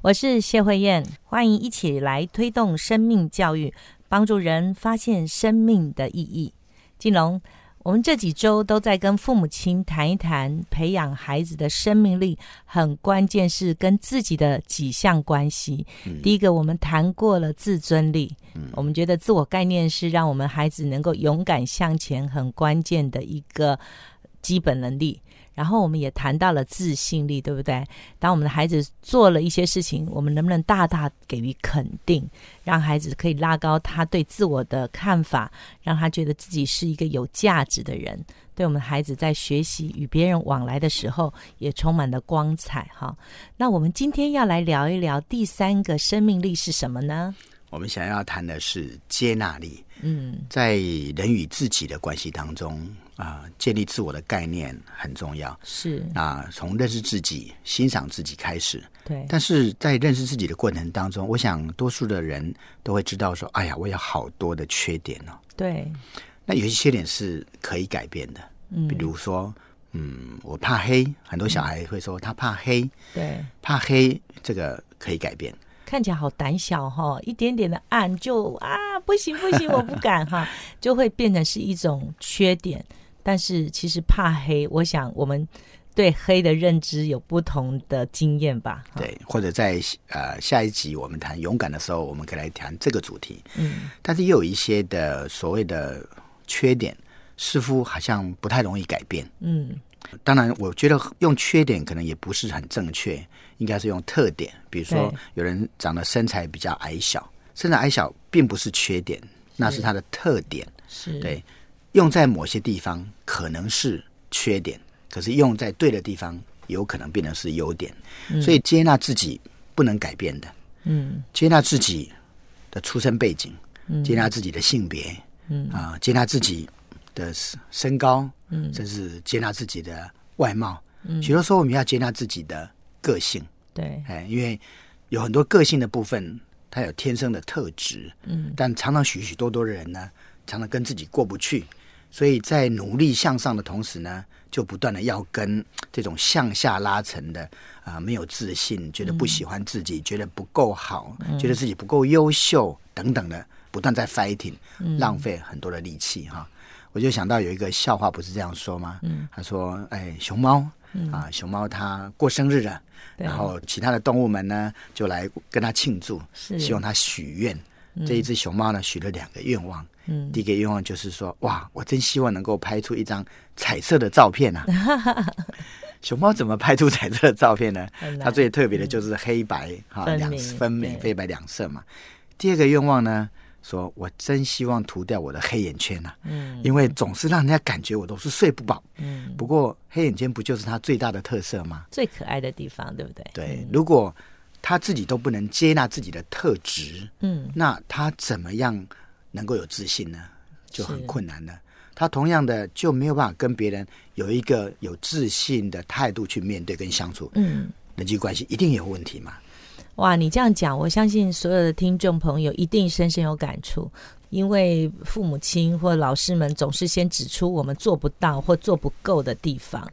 我是谢慧燕，欢迎一起来推动生命教育，帮助人发现生命的意义。金龙，我们这几周都在跟父母亲谈一谈培养孩子的生命力，很关键是跟自己的几项关系。第一个，我们谈过了自尊力，我们觉得自我概念是让我们孩子能够勇敢向前很关键的一个。基本能力，然后我们也谈到了自信力，对不对？当我们的孩子做了一些事情，我们能不能大大给予肯定，让孩子可以拉高他对自我的看法，让他觉得自己是一个有价值的人？对我们孩子在学习与别人往来的时候，也充满了光彩哈。那我们今天要来聊一聊第三个生命力是什么呢？我们想要谈的是接纳力。嗯，在人与自己的关系当中。啊，建立自我的概念很重要。是啊，从认识自己、欣赏自己开始。对。但是在认识自己的过程当中，我想多数的人都会知道说：“哎呀，我有好多的缺点哦。”对。那有些缺点是可以改变的。嗯。比如说，嗯，我怕黑，很多小孩会说他怕黑。对。怕黑，这个可以改变。看起来好胆小哈，一点点的暗就啊，不行不行，我不敢哈，就会变成是一种缺点。但是其实怕黑，我想我们对黑的认知有不同的经验吧。对，或者在呃下一集我们谈勇敢的时候，我们可以来谈这个主题。嗯，但是又有一些的所谓的缺点，似乎好像不太容易改变。嗯，当然，我觉得用缺点可能也不是很正确，应该是用特点。比如说，有人长得身材比较矮小，身材矮小并不是缺点，那是他的特点。是对。用在某些地方可能是缺点，可是用在对的地方，有可能变成是优点。所以接纳自己不能改变的，嗯，接纳自己的出身背景，嗯，接纳自己的性别，嗯。啊，接纳自己的身高，嗯，甚至接纳自己的外貌。嗯，许多时候我们要接纳自己的个性，对，哎，因为有很多个性的部分，它有天生的特质，嗯，但常常许许多多的人呢，常常跟自己过不去。所以在努力向上的同时呢，就不断的要跟这种向下拉沉的啊，没有自信，觉得不喜欢自己，觉得不够好，觉得自己不够优秀等等的，不断在 fighting，浪费很多的力气哈。我就想到有一个笑话，不是这样说吗？他说：“哎，熊猫啊，熊猫它过生日了，然后其他的动物们呢就来跟它庆祝，希望它许愿。这一只熊猫呢许了两个愿望。”第一个愿望就是说，哇，我真希望能够拍出一张彩色的照片啊！熊猫怎么拍出彩色的照片呢？它最特别的就是黑白哈两分明，黑白两色嘛。第二个愿望呢，说我真希望涂掉我的黑眼圈呐，嗯，因为总是让人家感觉我都是睡不饱。嗯，不过黑眼圈不就是它最大的特色吗？最可爱的地方，对不对？对，如果他自己都不能接纳自己的特质，嗯，那他怎么样？能够有自信呢，就很困难了。他同样的就没有办法跟别人有一个有自信的态度去面对跟相处。嗯，人际关系一定有问题嘛？哇，你这样讲，我相信所有的听众朋友一定深深有感触，因为父母亲或老师们总是先指出我们做不到或做不够的地方。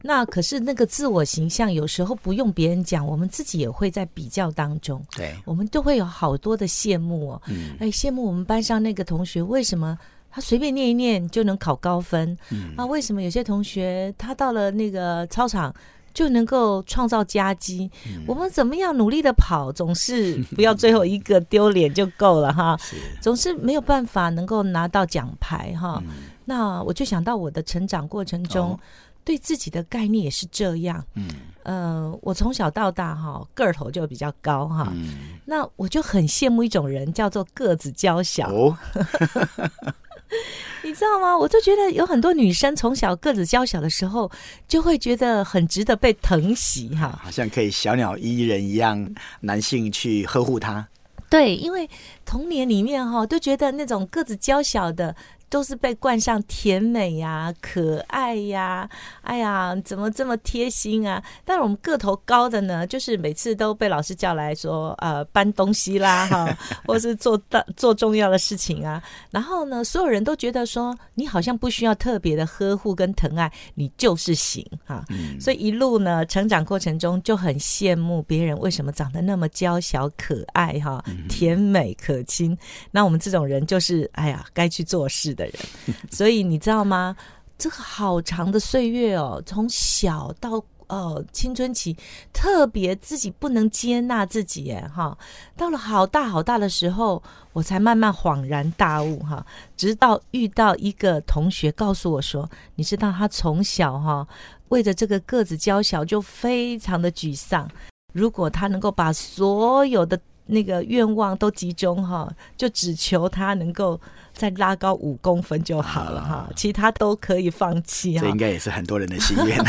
那可是那个自我形象，有时候不用别人讲，我们自己也会在比较当中。对，我们都会有好多的羡慕哦。嗯，哎，羡慕我们班上那个同学，为什么他随便念一念就能考高分？嗯，啊，为什么有些同学他到了那个操场就能够创造佳绩？我们怎么样努力的跑，总是不要最后一个丢脸就够了哈。总是没有办法能够拿到奖牌哈。那我就想到我的成长过程中。对自己的概念也是这样，嗯，呃，我从小到大哈个儿头就比较高哈，那我就很羡慕一种人，叫做个子娇小。你知道吗？我就觉得有很多女生从小个子娇小的时候，就会觉得很值得被疼惜哈。好像可以小鸟依人一样，男性去呵护她。对，因为童年里面哈，都觉得那种个子娇小的。都是被冠上甜美呀、可爱呀，哎呀，怎么这么贴心啊？但是我们个头高的呢，就是每次都被老师叫来说，呃，搬东西啦，哈，或是做大做重要的事情啊。然后呢，所有人都觉得说，你好像不需要特别的呵护跟疼爱，你就是行哈。所以一路呢，成长过程中就很羡慕别人为什么长得那么娇小可爱哈，甜美可亲。那我们这种人就是，哎呀，该去做事的。的人，所以你知道吗？这个好长的岁月哦，从小到呃青春期，特别自己不能接纳自己，哎哈，到了好大好大的时候，我才慢慢恍然大悟哈。直到遇到一个同学告诉我说：“你知道他从小哈，为着这个个子娇小就非常的沮丧。如果他能够把所有的那个愿望都集中哈，就只求他能够。”再拉高五公分就好了哈，其他都可以放弃哈。这应该也是很多人的心愿。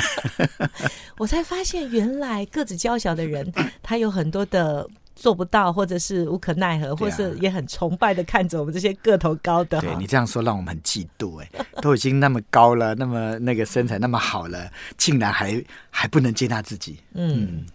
我才发现，原来个子娇小的人，他有很多的做不到，或者是无可奈何，或是也很崇拜的看着我们这些个头高的。对你这样说，让我们很嫉妒哎，都已经那么高了，那么那个身材那么好了，竟然还还不能接纳自己。嗯，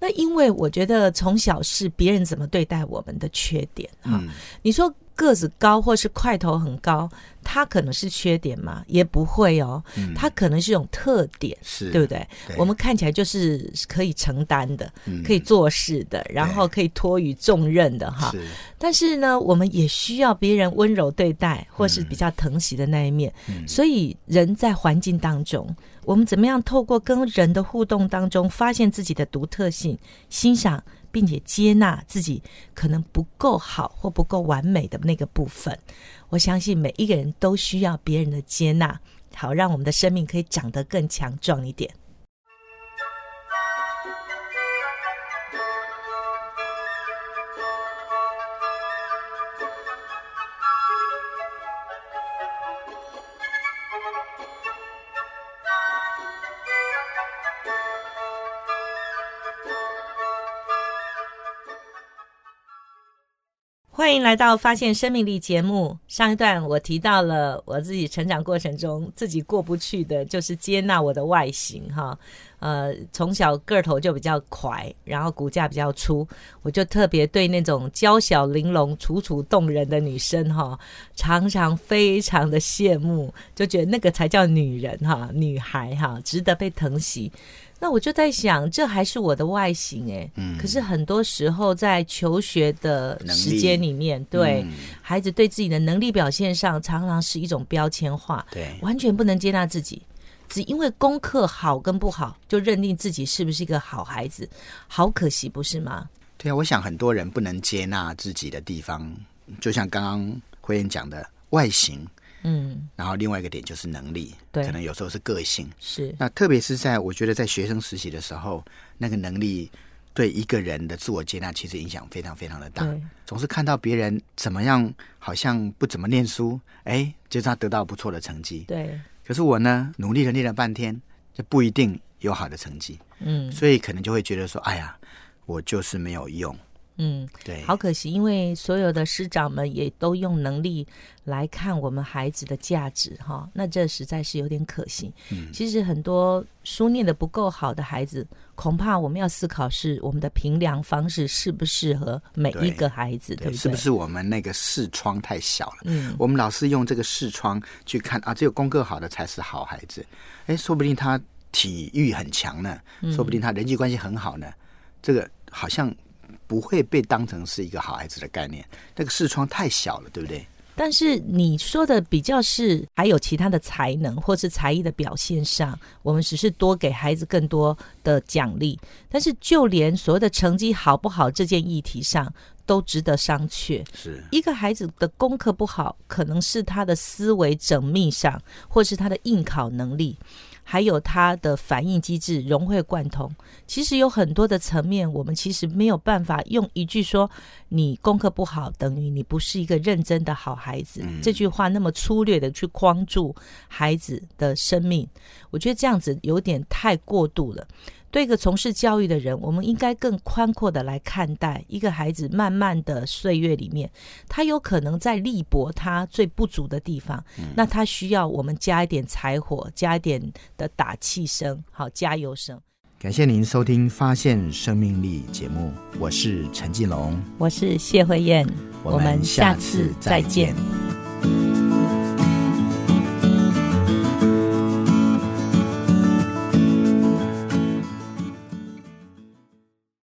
那因为我觉得从小是别人怎么对待我们的缺点哈。你说。个子高或是块头很高，它可能是缺点吗？也不会哦，它可能是一种特点，是对不对？我们看起来就是可以承担的，可以做事的，然后可以托于重任的哈。但是呢，我们也需要别人温柔对待，或是比较疼惜的那一面。所以，人在环境当中，我们怎么样透过跟人的互动当中，发现自己的独特性，欣赏。并且接纳自己可能不够好或不够完美的那个部分，我相信每一个人都需要别人的接纳，好让我们的生命可以长得更强壮一点。欢迎来到发现生命力节目。上一段我提到了我自己成长过程中自己过不去的，就是接纳我的外形哈。呃，从小个头就比较快，然后骨架比较粗，我就特别对那种娇小玲珑、楚楚动人的女生哈，常常非常的羡慕，就觉得那个才叫女人哈，女孩哈，值得被疼惜。那我就在想，这还是我的外形哎，可是很多时候在求学的时间里面，对孩子对自己的能力表现上，常常是一种标签化，对，完全不能接纳自己，只因为功课好跟不好，就认定自己是不是一个好孩子，好可惜，不是吗？对啊，我想很多人不能接纳自己的地方，就像刚刚辉燕讲的外形。嗯，然后另外一个点就是能力，对，可能有时候是个性，是。那特别是在我觉得在学生实习的时候，那个能力对一个人的自我接纳其实影响非常非常的大。总是看到别人怎么样，好像不怎么念书，哎，就是他得到不错的成绩。对。可是我呢，努力了练了半天，就不一定有好的成绩。嗯。所以可能就会觉得说，哎呀，我就是没有用。嗯，对，好可惜，因为所有的师长们也都用能力来看我们孩子的价值，哈，那这实在是有点可惜。嗯，其实很多书念的不够好的孩子，恐怕我们要思考是我们的评量方式适不适合每一个孩子，对不对？是不是我们那个视窗太小了？嗯，我们老是用这个视窗去看啊，只有功课好的才是好孩子。哎，说不定他体育很强呢，说不定他人际关系很好呢，这个好像。不会被当成是一个好孩子的概念，那个视窗太小了，对不对？但是你说的比较是还有其他的才能或是才艺的表现上，我们只是多给孩子更多的奖励。但是就连所谓的成绩好不好这件议题上，都值得商榷。是一个孩子的功课不好，可能是他的思维缜密上，或是他的应考能力。还有他的反应机制融会贯通。其实有很多的层面，我们其实没有办法用一句说你功课不好等于你不是一个认真的好孩子这句话那么粗略的去框住孩子的生命。我觉得这样子有点太过度了。对一个从事教育的人，我们应该更宽阔的来看待一个孩子。慢慢的岁月里面，他有可能在力搏他最不足的地方，那他需要我们加一点柴火，加一点的打气声，好加油声。感谢您收听《发现生命力》节目，我是陈继龙，我是谢慧燕，我们下次再见。